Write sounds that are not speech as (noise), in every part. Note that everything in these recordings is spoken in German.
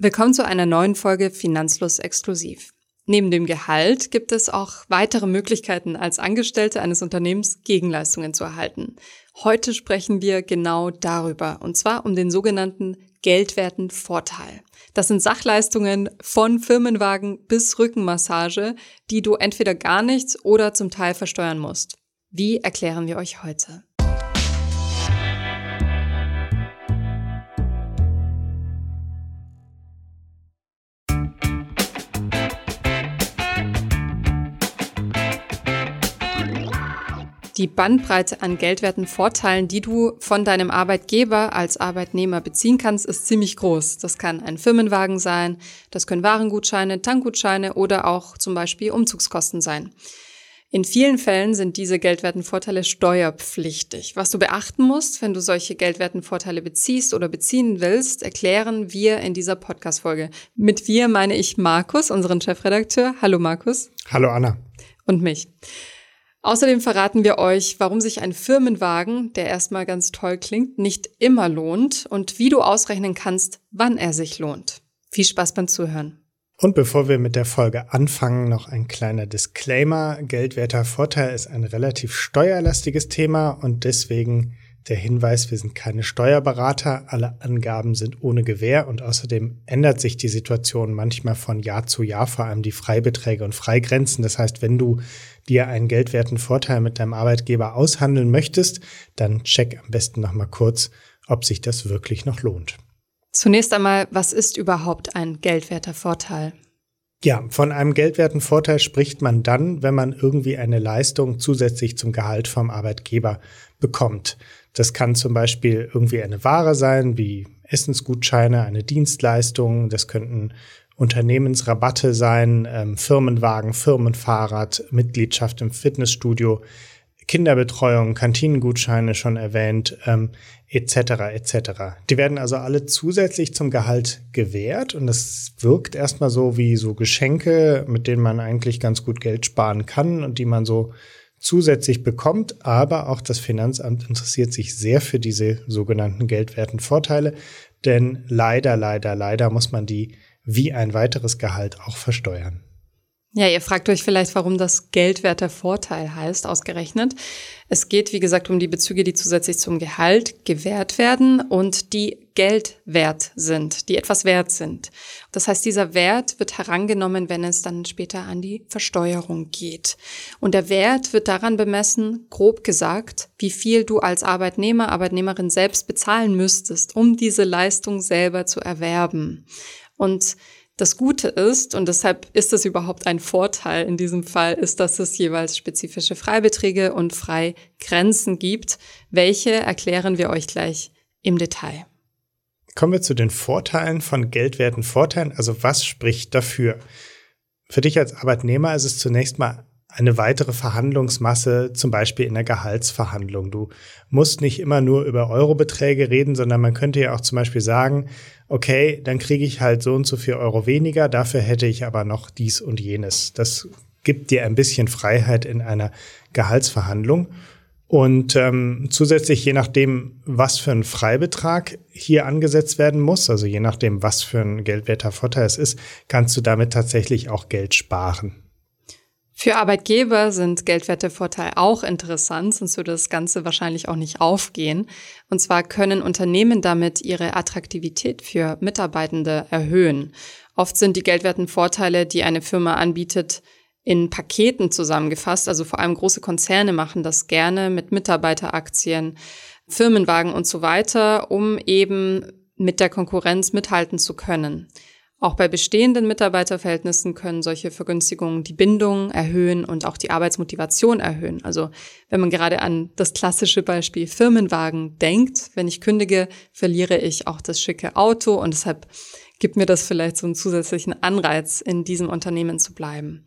Willkommen zu einer neuen Folge Finanzlos Exklusiv. Neben dem Gehalt gibt es auch weitere Möglichkeiten, als Angestellte eines Unternehmens Gegenleistungen zu erhalten. Heute sprechen wir genau darüber, und zwar um den sogenannten geldwerten Vorteil. Das sind Sachleistungen von Firmenwagen bis Rückenmassage, die du entweder gar nichts oder zum Teil versteuern musst. Wie erklären wir euch heute? Die Bandbreite an geldwerten Vorteilen, die du von deinem Arbeitgeber als Arbeitnehmer beziehen kannst, ist ziemlich groß. Das kann ein Firmenwagen sein, das können Warengutscheine, Tankgutscheine oder auch zum Beispiel Umzugskosten sein. In vielen Fällen sind diese geldwerten Vorteile steuerpflichtig. Was du beachten musst, wenn du solche geldwerten Vorteile beziehst oder beziehen willst, erklären wir in dieser Podcast-Folge. Mit wir meine ich Markus, unseren Chefredakteur. Hallo Markus. Hallo Anna. Und mich. Außerdem verraten wir euch, warum sich ein Firmenwagen, der erstmal ganz toll klingt, nicht immer lohnt und wie du ausrechnen kannst, wann er sich lohnt. Viel Spaß beim Zuhören. Und bevor wir mit der Folge anfangen, noch ein kleiner Disclaimer. Geldwerter Vorteil ist ein relativ steuerlastiges Thema und deswegen der Hinweis, wir sind keine Steuerberater, alle Angaben sind ohne Gewähr und außerdem ändert sich die Situation manchmal von Jahr zu Jahr, vor allem die Freibeträge und Freigrenzen. Das heißt, wenn du dir einen geldwerten Vorteil mit deinem Arbeitgeber aushandeln möchtest, dann check am besten nochmal kurz, ob sich das wirklich noch lohnt. Zunächst einmal, was ist überhaupt ein geldwerter Vorteil? Ja, von einem geldwerten Vorteil spricht man dann, wenn man irgendwie eine Leistung zusätzlich zum Gehalt vom Arbeitgeber bekommt. Das kann zum Beispiel irgendwie eine Ware sein, wie Essensgutscheine, eine Dienstleistung. Das könnten Unternehmensrabatte sein, ähm, Firmenwagen, Firmenfahrrad, Mitgliedschaft im Fitnessstudio, Kinderbetreuung, Kantinengutscheine schon erwähnt, ähm, etc. etc. Die werden also alle zusätzlich zum Gehalt gewährt und das wirkt erstmal so wie so Geschenke, mit denen man eigentlich ganz gut Geld sparen kann und die man so zusätzlich bekommt, aber auch das Finanzamt interessiert sich sehr für diese sogenannten geldwerten Vorteile, denn leider, leider, leider muss man die wie ein weiteres Gehalt auch versteuern. Ja, ihr fragt euch vielleicht, warum das geldwerter Vorteil heißt, ausgerechnet. Es geht, wie gesagt, um die Bezüge, die zusätzlich zum Gehalt gewährt werden und die Geld wert sind, die etwas wert sind. Das heißt, dieser Wert wird herangenommen, wenn es dann später an die Versteuerung geht. Und der Wert wird daran bemessen, grob gesagt, wie viel du als Arbeitnehmer, Arbeitnehmerin selbst bezahlen müsstest, um diese Leistung selber zu erwerben. Und das Gute ist, und deshalb ist es überhaupt ein Vorteil in diesem Fall, ist, dass es jeweils spezifische Freibeträge und Freigrenzen gibt. Welche erklären wir euch gleich im Detail. Kommen wir zu den Vorteilen von geldwerten Vorteilen. Also was spricht dafür? Für dich als Arbeitnehmer ist es zunächst mal eine weitere Verhandlungsmasse, zum Beispiel in der Gehaltsverhandlung. Du musst nicht immer nur über Eurobeträge reden, sondern man könnte ja auch zum Beispiel sagen, okay, dann kriege ich halt so und so viel Euro weniger, dafür hätte ich aber noch dies und jenes. Das gibt dir ein bisschen Freiheit in einer Gehaltsverhandlung. Und ähm, zusätzlich, je nachdem, was für ein Freibetrag hier angesetzt werden muss, also je nachdem, was für ein geldwerter Vorteil es ist, kannst du damit tatsächlich auch Geld sparen. Für Arbeitgeber sind Geldwertevorteile auch interessant, sonst würde das Ganze wahrscheinlich auch nicht aufgehen. Und zwar können Unternehmen damit ihre Attraktivität für Mitarbeitende erhöhen. Oft sind die Geldwertenvorteile, die eine Firma anbietet, in Paketen zusammengefasst. Also vor allem große Konzerne machen das gerne mit Mitarbeiteraktien, Firmenwagen und so weiter, um eben mit der Konkurrenz mithalten zu können. Auch bei bestehenden Mitarbeiterverhältnissen können solche Vergünstigungen die Bindung erhöhen und auch die Arbeitsmotivation erhöhen. Also wenn man gerade an das klassische Beispiel Firmenwagen denkt, wenn ich kündige, verliere ich auch das schicke Auto und deshalb gibt mir das vielleicht so einen zusätzlichen Anreiz, in diesem Unternehmen zu bleiben.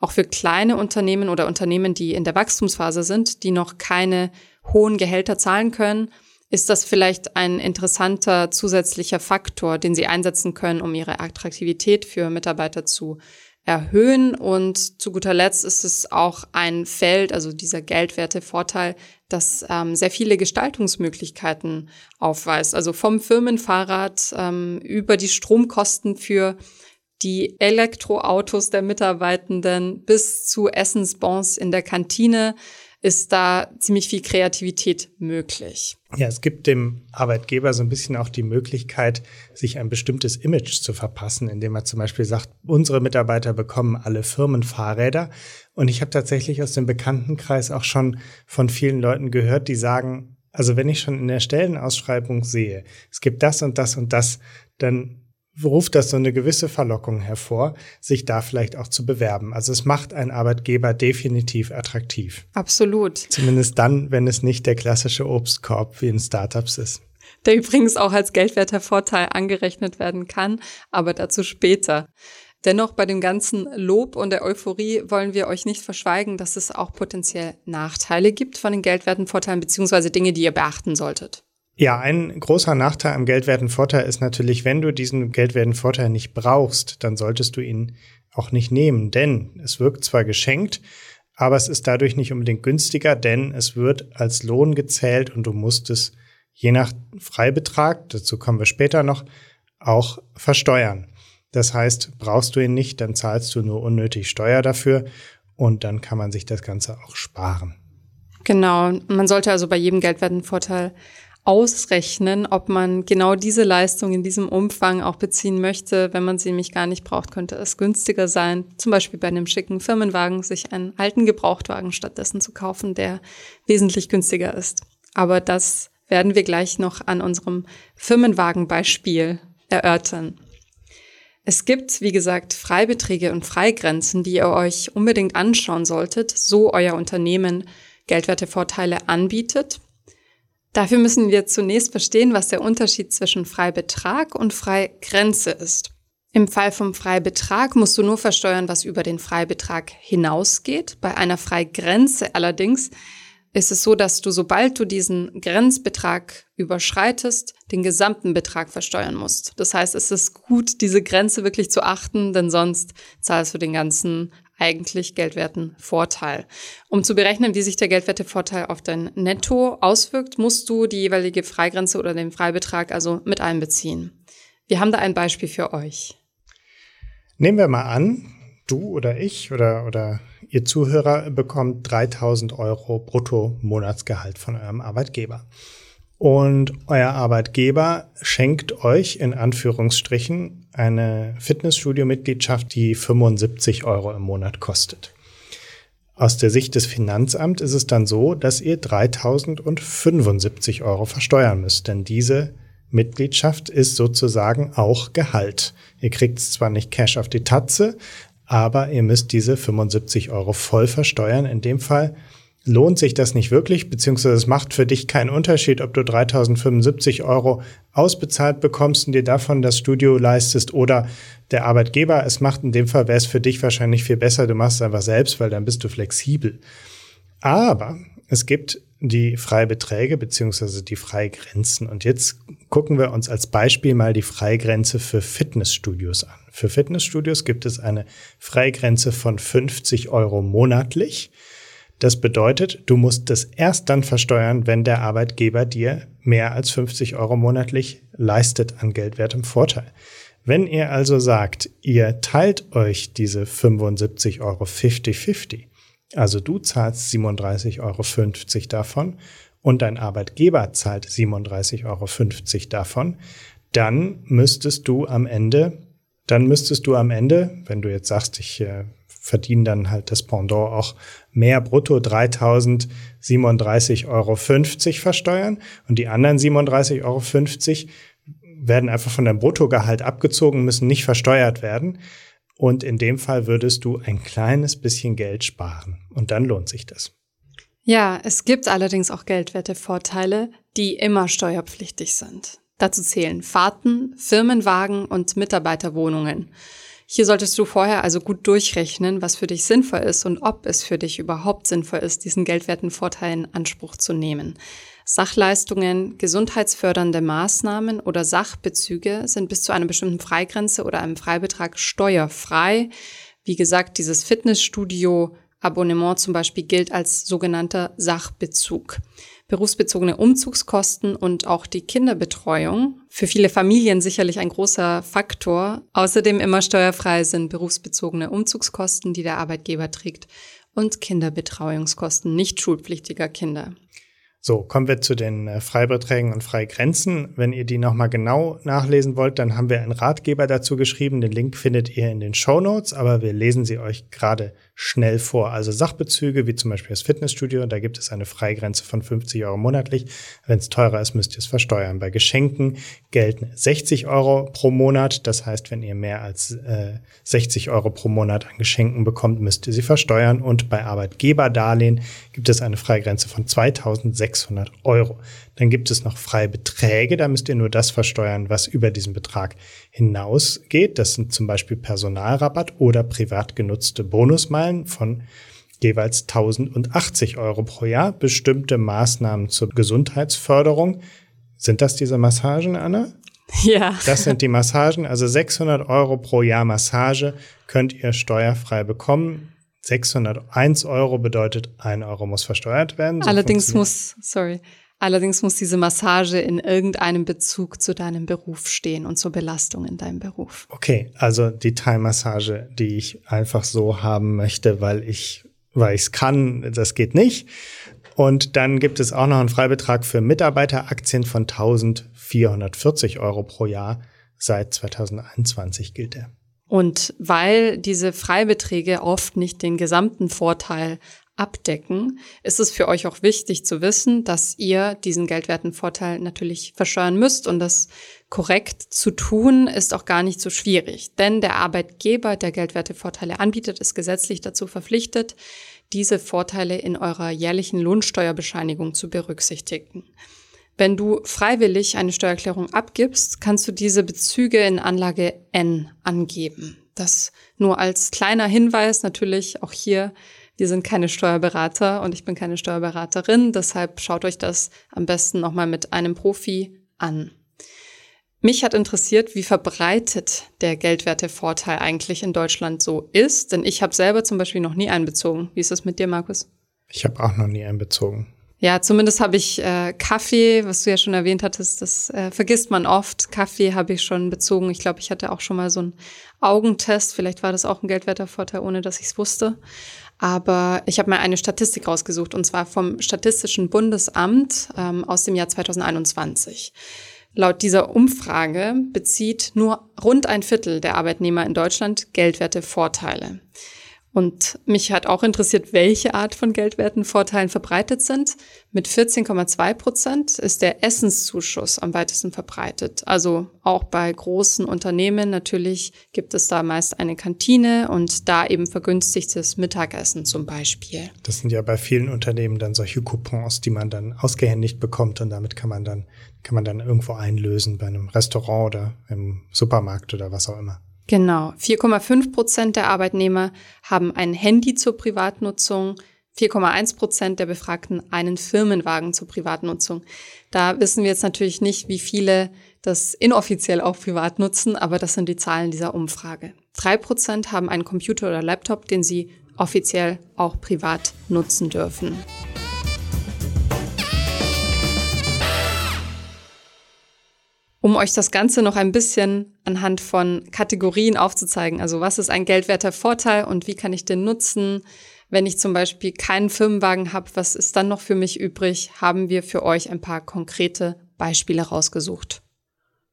Auch für kleine Unternehmen oder Unternehmen, die in der Wachstumsphase sind, die noch keine hohen Gehälter zahlen können, ist das vielleicht ein interessanter zusätzlicher Faktor, den Sie einsetzen können, um Ihre Attraktivität für Mitarbeiter zu erhöhen. Und zu guter Letzt ist es auch ein Feld, also dieser Geldwertevorteil, das ähm, sehr viele Gestaltungsmöglichkeiten aufweist. Also vom Firmenfahrrad ähm, über die Stromkosten für die Elektroautos der Mitarbeitenden bis zu Essensbons in der Kantine ist da ziemlich viel Kreativität möglich. Ja, es gibt dem Arbeitgeber so ein bisschen auch die Möglichkeit, sich ein bestimmtes Image zu verpassen, indem er zum Beispiel sagt, unsere Mitarbeiter bekommen alle Firmenfahrräder. Und ich habe tatsächlich aus dem Bekanntenkreis auch schon von vielen Leuten gehört, die sagen, also wenn ich schon in der Stellenausschreibung sehe, es gibt das und das und das, dann ruft das so eine gewisse Verlockung hervor, sich da vielleicht auch zu bewerben. Also es macht einen Arbeitgeber definitiv attraktiv. Absolut. Zumindest dann, wenn es nicht der klassische Obstkorb wie in Startups ist. Der übrigens auch als geldwerter Vorteil angerechnet werden kann, aber dazu später. Dennoch bei dem ganzen Lob und der Euphorie wollen wir euch nicht verschweigen, dass es auch potenziell Nachteile gibt von den geldwerten Vorteilen beziehungsweise Dinge, die ihr beachten solltet. Ja, ein großer Nachteil am geldwerten Vorteil ist natürlich, wenn du diesen geldwerten Vorteil nicht brauchst, dann solltest du ihn auch nicht nehmen, denn es wirkt zwar geschenkt, aber es ist dadurch nicht unbedingt günstiger, denn es wird als Lohn gezählt und du musst es je nach Freibetrag, dazu kommen wir später noch, auch versteuern. Das heißt, brauchst du ihn nicht, dann zahlst du nur unnötig Steuer dafür und dann kann man sich das Ganze auch sparen. Genau, man sollte also bei jedem geldwerten Vorteil ausrechnen, ob man genau diese Leistung in diesem Umfang auch beziehen möchte. Wenn man sie nämlich gar nicht braucht, könnte es günstiger sein, zum Beispiel bei einem schicken Firmenwagen, sich einen alten Gebrauchtwagen stattdessen zu kaufen, der wesentlich günstiger ist. Aber das werden wir gleich noch an unserem Firmenwagenbeispiel erörtern. Es gibt, wie gesagt, Freibeträge und Freigrenzen, die ihr euch unbedingt anschauen solltet, so euer Unternehmen Geldwertevorteile anbietet. Dafür müssen wir zunächst verstehen, was der Unterschied zwischen Freibetrag und Freigrenze ist. Im Fall vom Freibetrag musst du nur versteuern, was über den Freibetrag hinausgeht. Bei einer Freigrenze allerdings ist es so, dass du, sobald du diesen Grenzbetrag überschreitest, den gesamten Betrag versteuern musst. Das heißt, es ist gut, diese Grenze wirklich zu achten, denn sonst zahlst du den ganzen eigentlich geldwerten Vorteil. Um zu berechnen, wie sich der geldwerte Vorteil auf dein Netto auswirkt, musst du die jeweilige Freigrenze oder den Freibetrag also mit einbeziehen. Wir haben da ein Beispiel für euch. Nehmen wir mal an, du oder ich oder, oder ihr Zuhörer bekommt 3000 Euro brutto Monatsgehalt von eurem Arbeitgeber. Und euer Arbeitgeber schenkt euch in Anführungsstrichen eine Fitnessstudio-Mitgliedschaft, die 75 Euro im Monat kostet. Aus der Sicht des Finanzamts ist es dann so, dass ihr 3075 Euro versteuern müsst, denn diese Mitgliedschaft ist sozusagen auch Gehalt. Ihr kriegt zwar nicht Cash auf die Tatze, aber ihr müsst diese 75 Euro voll versteuern. In dem Fall lohnt sich das nicht wirklich, beziehungsweise es macht für dich keinen Unterschied, ob du 3075 Euro ausbezahlt bekommst und dir davon das Studio leistest oder der Arbeitgeber. Es macht in dem Fall, wäre es für dich wahrscheinlich viel besser, du machst es einfach selbst, weil dann bist du flexibel. Aber es gibt die Freibeträge beziehungsweise die Freigrenzen. Und jetzt gucken wir uns als Beispiel mal die Freigrenze für Fitnessstudios an. Für Fitnessstudios gibt es eine Freigrenze von 50 Euro monatlich. Das bedeutet, du musst das erst dann versteuern, wenn der Arbeitgeber dir mehr als 50 Euro monatlich leistet an geldwertem Vorteil. Wenn ihr also sagt, ihr teilt euch diese 75 Euro 50-50, also du zahlst 37,50 Euro davon und dein Arbeitgeber zahlt 37,50 Euro davon, dann müsstest du am Ende, dann müsstest du am Ende, wenn du jetzt sagst, ich äh, verdienen dann halt das Pendant auch mehr brutto 3037,50 Euro versteuern und die anderen 37,50 Euro werden einfach von deinem Bruttogehalt abgezogen, müssen nicht versteuert werden. Und in dem Fall würdest du ein kleines bisschen Geld sparen. Und dann lohnt sich das. Ja, es gibt allerdings auch Geldwertevorteile, die immer steuerpflichtig sind. Dazu zählen Fahrten, Firmenwagen und Mitarbeiterwohnungen. Hier solltest du vorher also gut durchrechnen, was für dich sinnvoll ist und ob es für dich überhaupt sinnvoll ist, diesen geldwerten Vorteil in Anspruch zu nehmen. Sachleistungen, gesundheitsfördernde Maßnahmen oder Sachbezüge sind bis zu einer bestimmten Freigrenze oder einem Freibetrag steuerfrei. Wie gesagt, dieses Fitnessstudio Abonnement zum Beispiel gilt als sogenannter Sachbezug. Berufsbezogene Umzugskosten und auch die Kinderbetreuung. Für viele Familien sicherlich ein großer Faktor. Außerdem immer steuerfrei sind berufsbezogene Umzugskosten, die der Arbeitgeber trägt und Kinderbetreuungskosten nicht schulpflichtiger Kinder. So, kommen wir zu den äh, Freibeträgen und Freigrenzen. Wenn ihr die nochmal genau nachlesen wollt, dann haben wir einen Ratgeber dazu geschrieben. Den Link findet ihr in den Show Notes, aber wir lesen sie euch gerade schnell vor. Also Sachbezüge, wie zum Beispiel das Fitnessstudio, da gibt es eine Freigrenze von 50 Euro monatlich. Wenn es teurer ist, müsst ihr es versteuern. Bei Geschenken gelten 60 Euro pro Monat. Das heißt, wenn ihr mehr als äh, 60 Euro pro Monat an Geschenken bekommt, müsst ihr sie versteuern. Und bei Arbeitgeberdarlehen gibt es eine Freigrenze von 2600 Euro. Dann gibt es noch Freibeträge, da müsst ihr nur das versteuern, was über diesen Betrag hinausgeht. Das sind zum Beispiel Personalrabatt oder privat genutzte Bonusmeilen von jeweils 1080 Euro pro Jahr. Bestimmte Maßnahmen zur Gesundheitsförderung. Sind das diese Massagen, Anna? Ja. Das sind die Massagen. Also 600 Euro pro Jahr Massage könnt ihr steuerfrei bekommen. 601 Euro bedeutet, ein Euro muss versteuert werden. So Allerdings muss, sorry, Allerdings muss diese Massage in irgendeinem Bezug zu deinem Beruf stehen und zur Belastung in deinem Beruf. Okay, also die Thai-Massage, die ich einfach so haben möchte, weil ich weil ich es kann, das geht nicht. Und dann gibt es auch noch einen Freibetrag für Mitarbeiteraktien von 1440 Euro pro Jahr. Seit 2021 gilt er. Und weil diese Freibeträge oft nicht den gesamten Vorteil abdecken, ist es für euch auch wichtig zu wissen, dass ihr diesen geldwerten Vorteil natürlich versteuern müsst und das korrekt zu tun ist auch gar nicht so schwierig, denn der Arbeitgeber, der geldwerte Vorteile anbietet, ist gesetzlich dazu verpflichtet, diese Vorteile in eurer jährlichen Lohnsteuerbescheinigung zu berücksichtigen. Wenn du freiwillig eine Steuererklärung abgibst, kannst du diese Bezüge in Anlage N angeben. Das nur als kleiner Hinweis natürlich auch hier wir sind keine Steuerberater und ich bin keine Steuerberaterin. Deshalb schaut euch das am besten nochmal mit einem Profi an. Mich hat interessiert, wie verbreitet der Geldwertevorteil eigentlich in Deutschland so ist, denn ich habe selber zum Beispiel noch nie einbezogen. Wie ist das mit dir, Markus? Ich habe auch noch nie einbezogen. Ja, zumindest habe ich äh, Kaffee, was du ja schon erwähnt hattest, das äh, vergisst man oft. Kaffee habe ich schon bezogen. Ich glaube, ich hatte auch schon mal so einen Augentest. Vielleicht war das auch ein Geldwertervorteil, ohne dass ich es wusste. Aber ich habe mal eine Statistik rausgesucht, und zwar vom Statistischen Bundesamt ähm, aus dem Jahr 2021. Laut dieser Umfrage bezieht nur rund ein Viertel der Arbeitnehmer in Deutschland geldwerte Vorteile. Und mich hat auch interessiert, welche Art von geldwerten Vorteilen verbreitet sind. Mit 14,2 Prozent ist der Essenszuschuss am weitesten verbreitet. Also auch bei großen Unternehmen natürlich gibt es da meist eine Kantine und da eben vergünstigtes Mittagessen zum Beispiel. Das sind ja bei vielen Unternehmen dann solche Coupons, die man dann ausgehändigt bekommt und damit kann man dann, kann man dann irgendwo einlösen bei einem Restaurant oder im Supermarkt oder was auch immer. Genau. 4,5 Prozent der Arbeitnehmer haben ein Handy zur Privatnutzung. 4,1 Prozent der Befragten einen Firmenwagen zur Privatnutzung. Da wissen wir jetzt natürlich nicht, wie viele das inoffiziell auch privat nutzen, aber das sind die Zahlen dieser Umfrage. Drei Prozent haben einen Computer oder Laptop, den sie offiziell auch privat nutzen dürfen. Um euch das Ganze noch ein bisschen anhand von Kategorien aufzuzeigen, also was ist ein geldwerter Vorteil und wie kann ich den nutzen, wenn ich zum Beispiel keinen Firmenwagen habe, was ist dann noch für mich übrig, haben wir für euch ein paar konkrete Beispiele rausgesucht.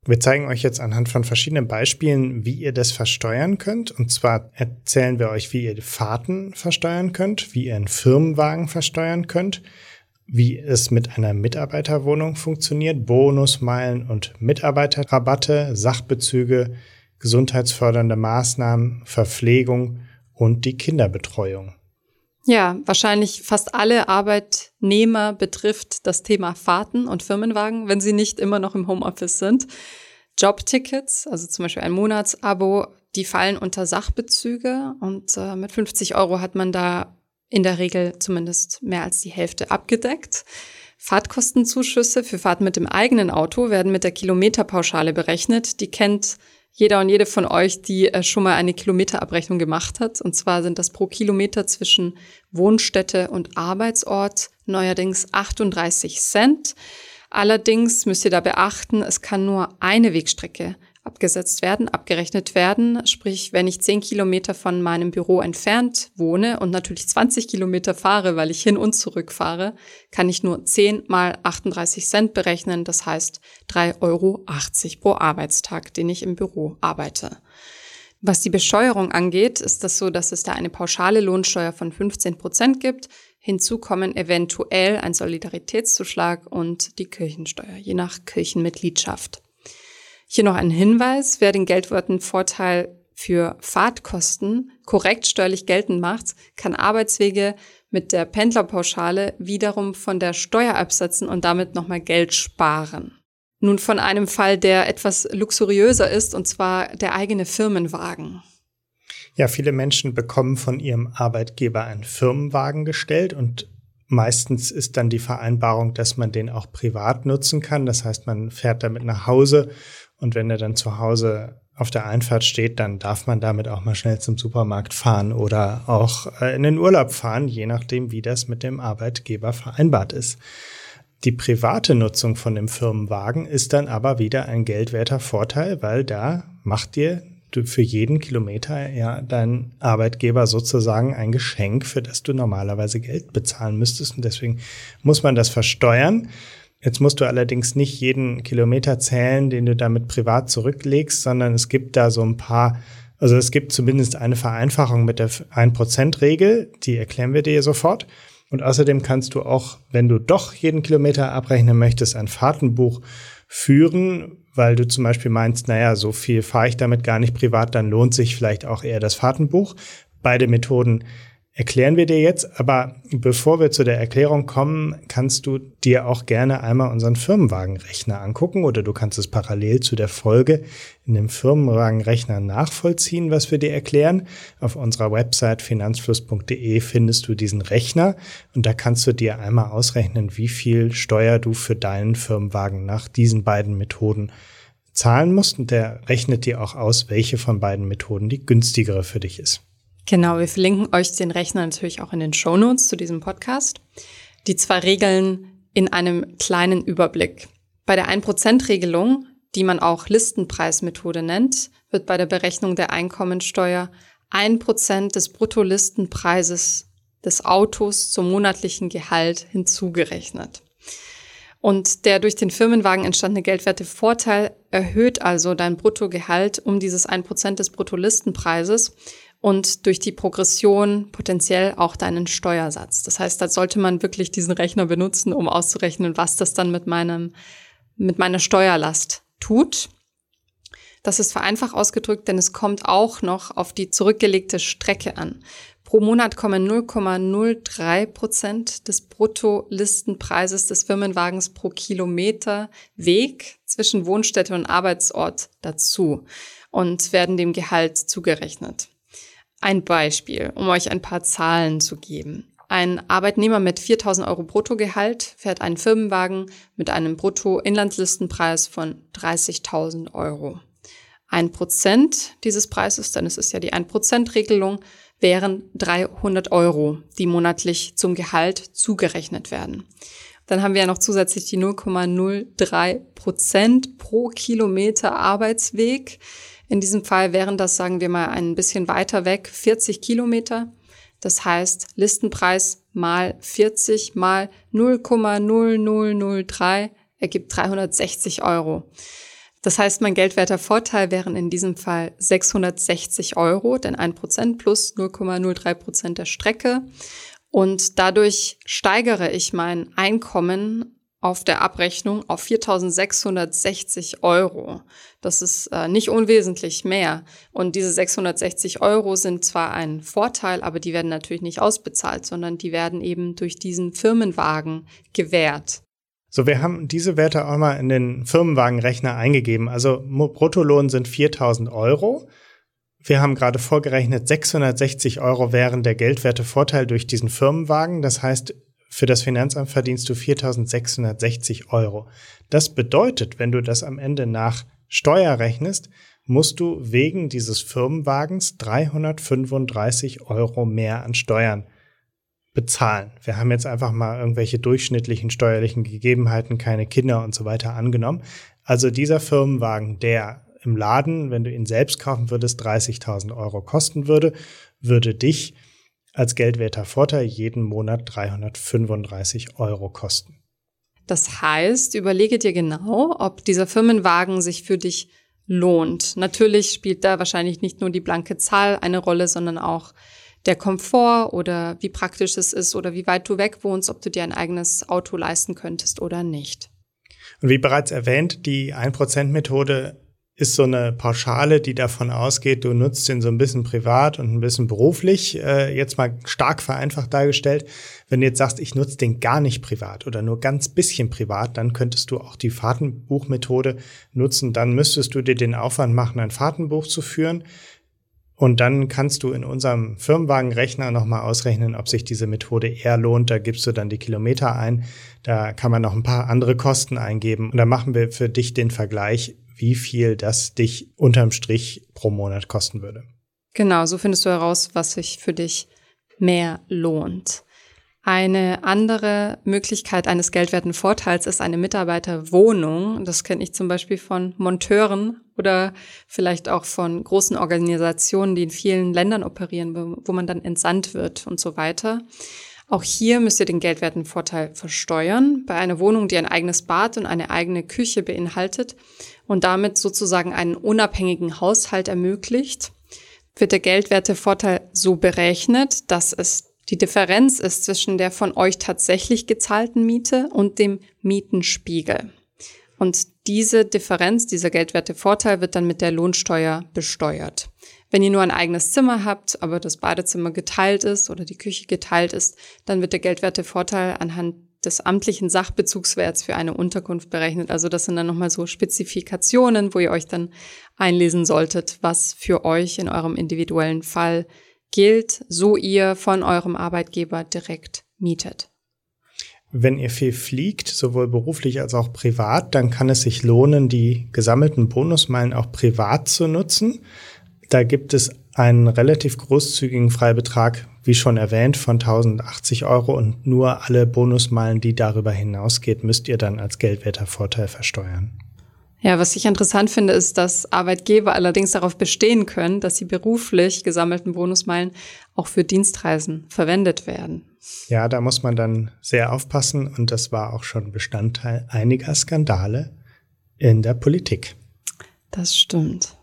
Wir zeigen euch jetzt anhand von verschiedenen Beispielen, wie ihr das versteuern könnt. Und zwar erzählen wir euch, wie ihr Fahrten versteuern könnt, wie ihr einen Firmenwagen versteuern könnt, wie es mit einer Mitarbeiterwohnung funktioniert, Bonusmeilen und Mitarbeiterrabatte, Sachbezüge, gesundheitsfördernde Maßnahmen, Verpflegung und die Kinderbetreuung. Ja, wahrscheinlich fast alle Arbeitnehmer betrifft das Thema Fahrten und Firmenwagen, wenn sie nicht immer noch im Homeoffice sind. Jobtickets, also zum Beispiel ein Monatsabo, die fallen unter Sachbezüge und äh, mit 50 Euro hat man da in der Regel zumindest mehr als die Hälfte abgedeckt. Fahrtkostenzuschüsse für Fahrten mit dem eigenen Auto werden mit der Kilometerpauschale berechnet. Die kennt jeder und jede von euch, die äh, schon mal eine Kilometerabrechnung gemacht hat. Und zwar sind das pro Kilometer zwischen Wohnstätte und Arbeitsort neuerdings 38 Cent. Allerdings müsst ihr da beachten, es kann nur eine Wegstrecke abgesetzt werden, abgerechnet werden. Sprich, wenn ich 10 Kilometer von meinem Büro entfernt wohne und natürlich 20 Kilometer fahre, weil ich hin und zurück fahre, kann ich nur 10 mal 38 Cent berechnen. Das heißt 3,80 Euro pro Arbeitstag, den ich im Büro arbeite. Was die Besteuerung angeht, ist das so, dass es da eine pauschale Lohnsteuer von 15 Prozent gibt. Hinzu kommen eventuell ein Solidaritätszuschlag und die Kirchensteuer, je nach Kirchenmitgliedschaft. Hier noch ein Hinweis, wer den Geldwertenvorteil für Fahrtkosten korrekt steuerlich geltend macht, kann Arbeitswege mit der Pendlerpauschale wiederum von der Steuer absetzen und damit nochmal Geld sparen. Nun von einem Fall, der etwas luxuriöser ist, und zwar der eigene Firmenwagen. Ja, viele Menschen bekommen von ihrem Arbeitgeber einen Firmenwagen gestellt und meistens ist dann die Vereinbarung, dass man den auch privat nutzen kann. Das heißt, man fährt damit nach Hause und wenn er dann zu Hause auf der Einfahrt steht, dann darf man damit auch mal schnell zum Supermarkt fahren oder auch äh, in den Urlaub fahren, je nachdem, wie das mit dem Arbeitgeber vereinbart ist. Die private Nutzung von dem Firmenwagen ist dann aber wieder ein geldwerter Vorteil, weil da macht dir für jeden Kilometer ja dein Arbeitgeber sozusagen ein Geschenk, für das du normalerweise Geld bezahlen müsstest. Und deswegen muss man das versteuern. Jetzt musst du allerdings nicht jeden Kilometer zählen, den du damit privat zurücklegst, sondern es gibt da so ein paar, also es gibt zumindest eine Vereinfachung mit der 1%-Regel, die erklären wir dir sofort. Und außerdem kannst du auch, wenn du doch jeden Kilometer abrechnen möchtest, ein Fahrtenbuch führen, weil du zum Beispiel meinst, naja, so viel fahre ich damit gar nicht privat, dann lohnt sich vielleicht auch eher das Fahrtenbuch. Beide Methoden erklären wir dir jetzt. Aber bevor wir zu der Erklärung kommen, kannst du dir auch gerne einmal unseren Firmenwagenrechner angucken oder du kannst es parallel zu der Folge in dem Firmenwagenrechner nachvollziehen, was wir dir erklären. Auf unserer Website finanzfluss.de findest du diesen Rechner und da kannst du dir einmal ausrechnen, wie viel Steuer du für deinen Firmenwagen nach diesen beiden Methoden zahlen musst und der rechnet dir auch aus, welche von beiden Methoden die günstigere für dich ist. Genau, wir verlinken euch den Rechner natürlich auch in den Show Notes zu diesem Podcast. Die zwei Regeln in einem kleinen Überblick. Bei der 1%-Regelung, die man auch Listenpreismethode nennt, wird bei der Berechnung der Einkommensteuer 1% des Bruttolistenpreises des Autos zum monatlichen Gehalt hinzugerechnet. Und der durch den Firmenwagen entstandene geldwerte Vorteil erhöht also dein Bruttogehalt um dieses 1% des Bruttolistenpreises und durch die Progression potenziell auch deinen Steuersatz. Das heißt, da sollte man wirklich diesen Rechner benutzen, um auszurechnen, was das dann mit meinem, mit meiner Steuerlast tut. Das ist vereinfacht ausgedrückt, denn es kommt auch noch auf die zurückgelegte Strecke an. Pro Monat kommen 0,03 Prozent des Bruttolistenpreises des Firmenwagens pro Kilometer Weg zwischen Wohnstätte und Arbeitsort dazu und werden dem Gehalt zugerechnet. Ein Beispiel, um euch ein paar Zahlen zu geben. Ein Arbeitnehmer mit 4000 Euro Bruttogehalt fährt einen Firmenwagen mit einem Brutto-Inlandslistenpreis von 30.000 Euro. Ein Prozent dieses Preises, denn es ist ja die 1%-Regelung, wären 300 Euro, die monatlich zum Gehalt zugerechnet werden. Dann haben wir ja noch zusätzlich die 0,03 Prozent pro Kilometer Arbeitsweg. In diesem Fall wären das, sagen wir mal, ein bisschen weiter weg 40 Kilometer. Das heißt, Listenpreis mal 40 mal 0,0003 ergibt 360 Euro. Das heißt, mein geldwerter Vorteil wären in diesem Fall 660 Euro, denn ein Prozent plus 0,03 Prozent der Strecke. Und dadurch steigere ich mein Einkommen auf der Abrechnung auf 4.660 Euro. Das ist äh, nicht unwesentlich mehr. Und diese 660 Euro sind zwar ein Vorteil, aber die werden natürlich nicht ausbezahlt, sondern die werden eben durch diesen Firmenwagen gewährt. So, wir haben diese Werte auch mal in den Firmenwagenrechner eingegeben. Also Bruttolohn sind 4.000 Euro. Wir haben gerade vorgerechnet, 660 Euro wären der Geldwertevorteil durch diesen Firmenwagen. Das heißt, für das Finanzamt verdienst du 4.660 Euro. Das bedeutet, wenn du das am Ende nach Steuer rechnest, musst du wegen dieses Firmenwagens 335 Euro mehr an Steuern bezahlen. Wir haben jetzt einfach mal irgendwelche durchschnittlichen steuerlichen Gegebenheiten, keine Kinder und so weiter angenommen. Also dieser Firmenwagen, der im Laden, wenn du ihn selbst kaufen würdest, 30.000 Euro kosten würde, würde dich als geldwerter Vorteil jeden Monat 335 Euro kosten. Das heißt, überlege dir genau, ob dieser Firmenwagen sich für dich lohnt. Natürlich spielt da wahrscheinlich nicht nur die blanke Zahl eine Rolle, sondern auch der Komfort oder wie praktisch es ist oder wie weit du weg wohnst, ob du dir ein eigenes Auto leisten könntest oder nicht. Und wie bereits erwähnt, die 1%-Methode ist so eine Pauschale, die davon ausgeht, du nutzt den so ein bisschen privat und ein bisschen beruflich, äh, jetzt mal stark vereinfacht dargestellt. Wenn du jetzt sagst, ich nutze den gar nicht privat oder nur ganz bisschen privat, dann könntest du auch die Fahrtenbuchmethode nutzen. Dann müsstest du dir den Aufwand machen, ein Fahrtenbuch zu führen. Und dann kannst du in unserem Firmenwagenrechner nochmal ausrechnen, ob sich diese Methode eher lohnt. Da gibst du dann die Kilometer ein. Da kann man noch ein paar andere Kosten eingeben. Und dann machen wir für dich den Vergleich, wie viel das dich unterm Strich pro Monat kosten würde. Genau, so findest du heraus, was sich für dich mehr lohnt. Eine andere Möglichkeit eines geldwerten Vorteils ist eine Mitarbeiterwohnung. Das kenne ich zum Beispiel von Monteuren oder vielleicht auch von großen Organisationen, die in vielen Ländern operieren, wo man dann entsandt wird und so weiter. Auch hier müsst ihr den geldwerten Vorteil versteuern. Bei einer Wohnung, die ein eigenes Bad und eine eigene Küche beinhaltet und damit sozusagen einen unabhängigen Haushalt ermöglicht, wird der geldwerte Vorteil so berechnet, dass es die Differenz ist zwischen der von euch tatsächlich gezahlten Miete und dem Mietenspiegel. Und diese Differenz, dieser geldwerte Vorteil wird dann mit der Lohnsteuer besteuert. Wenn ihr nur ein eigenes Zimmer habt, aber das Badezimmer geteilt ist oder die Küche geteilt ist, dann wird der geldwerte Vorteil anhand des amtlichen Sachbezugswerts für eine Unterkunft berechnet. Also das sind dann nochmal so Spezifikationen, wo ihr euch dann einlesen solltet, was für euch in eurem individuellen Fall gilt, so ihr von eurem Arbeitgeber direkt mietet. Wenn ihr viel fliegt, sowohl beruflich als auch privat, dann kann es sich lohnen, die gesammelten Bonusmeilen auch privat zu nutzen. Da gibt es einen relativ großzügigen Freibetrag, wie schon erwähnt, von 1080 Euro und nur alle Bonusmeilen, die darüber hinausgeht, müsst ihr dann als Geldwertervorteil versteuern. Ja, was ich interessant finde, ist, dass Arbeitgeber allerdings darauf bestehen können, dass die beruflich gesammelten Bonusmeilen auch für Dienstreisen verwendet werden. Ja, da muss man dann sehr aufpassen und das war auch schon Bestandteil einiger Skandale in der Politik. Das stimmt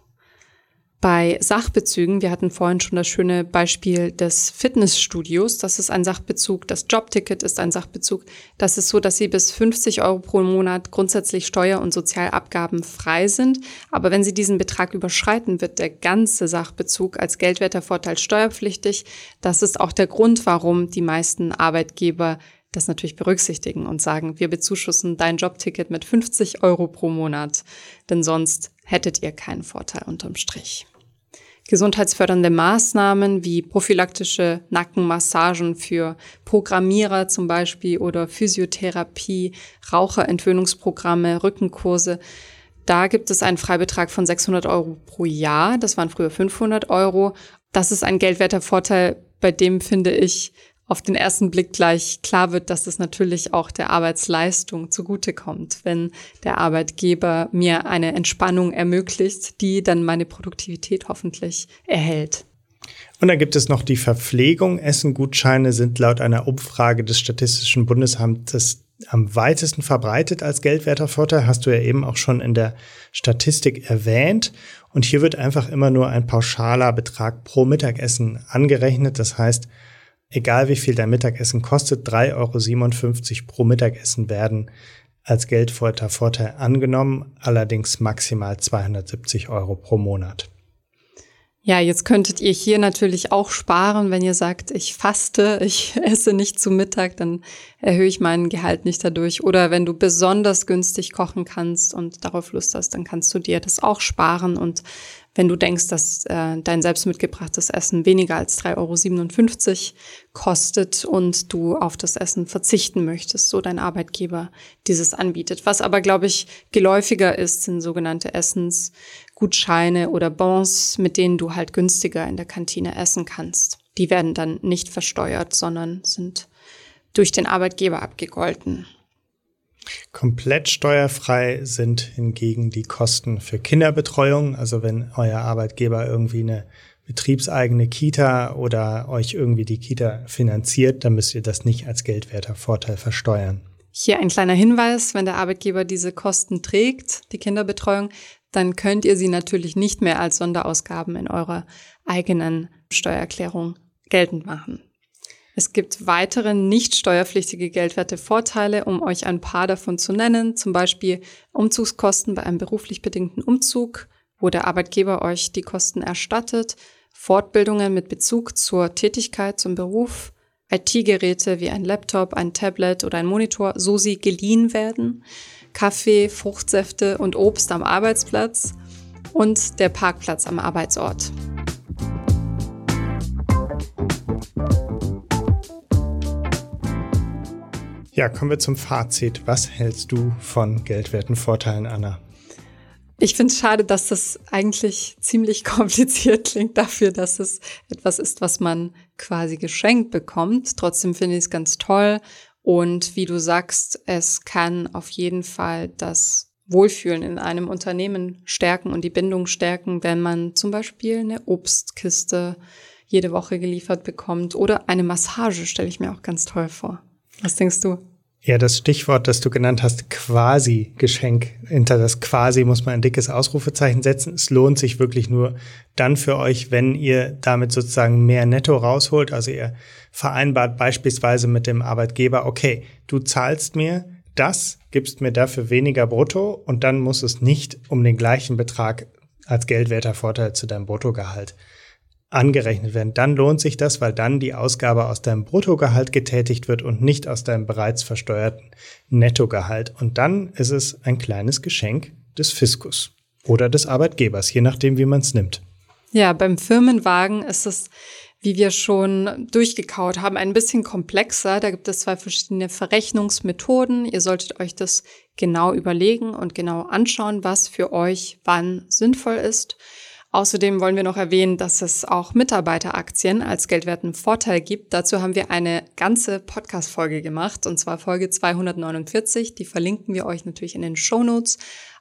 bei Sachbezügen, wir hatten vorhin schon das schöne Beispiel des Fitnessstudios, das ist ein Sachbezug, das Jobticket ist ein Sachbezug. Das ist so, dass sie bis 50 Euro pro Monat grundsätzlich Steuer- und Sozialabgaben frei sind. Aber wenn sie diesen Betrag überschreiten, wird der ganze Sachbezug als Geldwertervorteil steuerpflichtig. Das ist auch der Grund, warum die meisten Arbeitgeber das natürlich berücksichtigen und sagen, wir bezuschussen dein Jobticket mit 50 Euro pro Monat, denn sonst hättet ihr keinen Vorteil unterm Strich gesundheitsfördernde Maßnahmen wie prophylaktische Nackenmassagen für Programmierer zum Beispiel oder Physiotherapie, Raucherentwöhnungsprogramme, Rückenkurse. Da gibt es einen Freibetrag von 600 Euro pro Jahr. Das waren früher 500 Euro. Das ist ein geldwerter Vorteil, bei dem finde ich, auf den ersten Blick gleich klar wird, dass es natürlich auch der Arbeitsleistung zugutekommt, wenn der Arbeitgeber mir eine Entspannung ermöglicht, die dann meine Produktivität hoffentlich erhält. Und dann gibt es noch die Verpflegung. Essengutscheine sind laut einer Umfrage des Statistischen Bundesamtes am weitesten verbreitet als geldwerter Vorteil, hast du ja eben auch schon in der Statistik erwähnt. Und hier wird einfach immer nur ein pauschaler Betrag pro Mittagessen angerechnet. Das heißt, egal wie viel dein Mittagessen kostet, 3,57 Euro pro Mittagessen werden als Geldvorteil angenommen, allerdings maximal 270 Euro pro Monat. Ja, jetzt könntet ihr hier natürlich auch sparen, wenn ihr sagt, ich faste, ich (laughs) esse nicht zu Mittag, dann erhöhe ich meinen Gehalt nicht dadurch. Oder wenn du besonders günstig kochen kannst und darauf Lust hast, dann kannst du dir das auch sparen und wenn du denkst, dass äh, dein selbst mitgebrachtes Essen weniger als 3,57 Euro kostet und du auf das Essen verzichten möchtest, so dein Arbeitgeber dieses anbietet. Was aber, glaube ich, geläufiger ist, sind sogenannte Essens Gutscheine oder Bons, mit denen du halt günstiger in der Kantine essen kannst. Die werden dann nicht versteuert, sondern sind durch den Arbeitgeber abgegolten. Komplett steuerfrei sind hingegen die Kosten für Kinderbetreuung. Also wenn euer Arbeitgeber irgendwie eine betriebseigene Kita oder euch irgendwie die Kita finanziert, dann müsst ihr das nicht als geldwerter Vorteil versteuern. Hier ein kleiner Hinweis, wenn der Arbeitgeber diese Kosten trägt, die Kinderbetreuung, dann könnt ihr sie natürlich nicht mehr als Sonderausgaben in eurer eigenen Steuererklärung geltend machen. Es gibt weitere nicht steuerpflichtige geldwerte Vorteile, um euch ein paar davon zu nennen, zum Beispiel Umzugskosten bei einem beruflich bedingten Umzug, wo der Arbeitgeber euch die Kosten erstattet, Fortbildungen mit Bezug zur Tätigkeit, zum Beruf, IT-Geräte wie ein Laptop, ein Tablet oder ein Monitor, so sie geliehen werden, Kaffee, Fruchtsäfte und Obst am Arbeitsplatz und der Parkplatz am Arbeitsort. Ja, kommen wir zum Fazit. Was hältst du von geldwerten Vorteilen, Anna? Ich finde es schade, dass das eigentlich ziemlich (laughs) kompliziert klingt dafür, dass es etwas ist, was man quasi geschenkt bekommt. Trotzdem finde ich es ganz toll. Und wie du sagst, es kann auf jeden Fall das Wohlfühlen in einem Unternehmen stärken und die Bindung stärken, wenn man zum Beispiel eine Obstkiste jede Woche geliefert bekommt oder eine Massage, stelle ich mir auch ganz toll vor. Was denkst du? Ja, das Stichwort, das du genannt hast, quasi Geschenk. Hinter das quasi muss man ein dickes Ausrufezeichen setzen. Es lohnt sich wirklich nur dann für euch, wenn ihr damit sozusagen mehr Netto rausholt. Also ihr vereinbart beispielsweise mit dem Arbeitgeber, okay, du zahlst mir das, gibst mir dafür weniger Brutto und dann muss es nicht um den gleichen Betrag als geldwerter Vorteil zu deinem Bruttogehalt angerechnet werden. Dann lohnt sich das, weil dann die Ausgabe aus deinem Bruttogehalt getätigt wird und nicht aus deinem bereits versteuerten Nettogehalt. Und dann ist es ein kleines Geschenk des Fiskus oder des Arbeitgebers, je nachdem, wie man es nimmt. Ja, beim Firmenwagen ist es, wie wir schon durchgekaut haben, ein bisschen komplexer. Da gibt es zwei verschiedene Verrechnungsmethoden. Ihr solltet euch das genau überlegen und genau anschauen, was für euch wann sinnvoll ist. Außerdem wollen wir noch erwähnen, dass es auch Mitarbeiteraktien als geldwerten Vorteil gibt. Dazu haben wir eine ganze Podcast-Folge gemacht, und zwar Folge 249. Die verlinken wir euch natürlich in den Show Notes.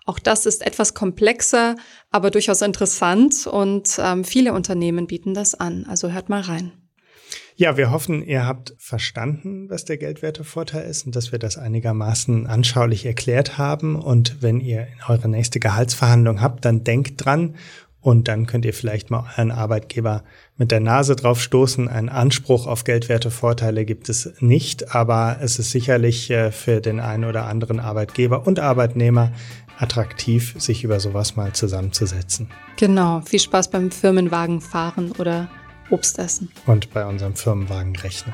Auch das ist etwas komplexer, aber durchaus interessant und ähm, viele Unternehmen bieten das an. Also hört mal rein. Ja, wir hoffen, ihr habt verstanden, was der Geldwertevorteil ist und dass wir das einigermaßen anschaulich erklärt haben. Und wenn ihr eure nächste Gehaltsverhandlung habt, dann denkt dran und dann könnt ihr vielleicht mal euren Arbeitgeber mit der Nase drauf stoßen. Ein Anspruch auf geldwerte Vorteile gibt es nicht, aber es ist sicherlich äh, für den einen oder anderen Arbeitgeber und Arbeitnehmer attraktiv, sich über sowas mal zusammenzusetzen. Genau. Viel Spaß beim Firmenwagen fahren oder Obst essen. Und bei unserem Firmenwagenrechner.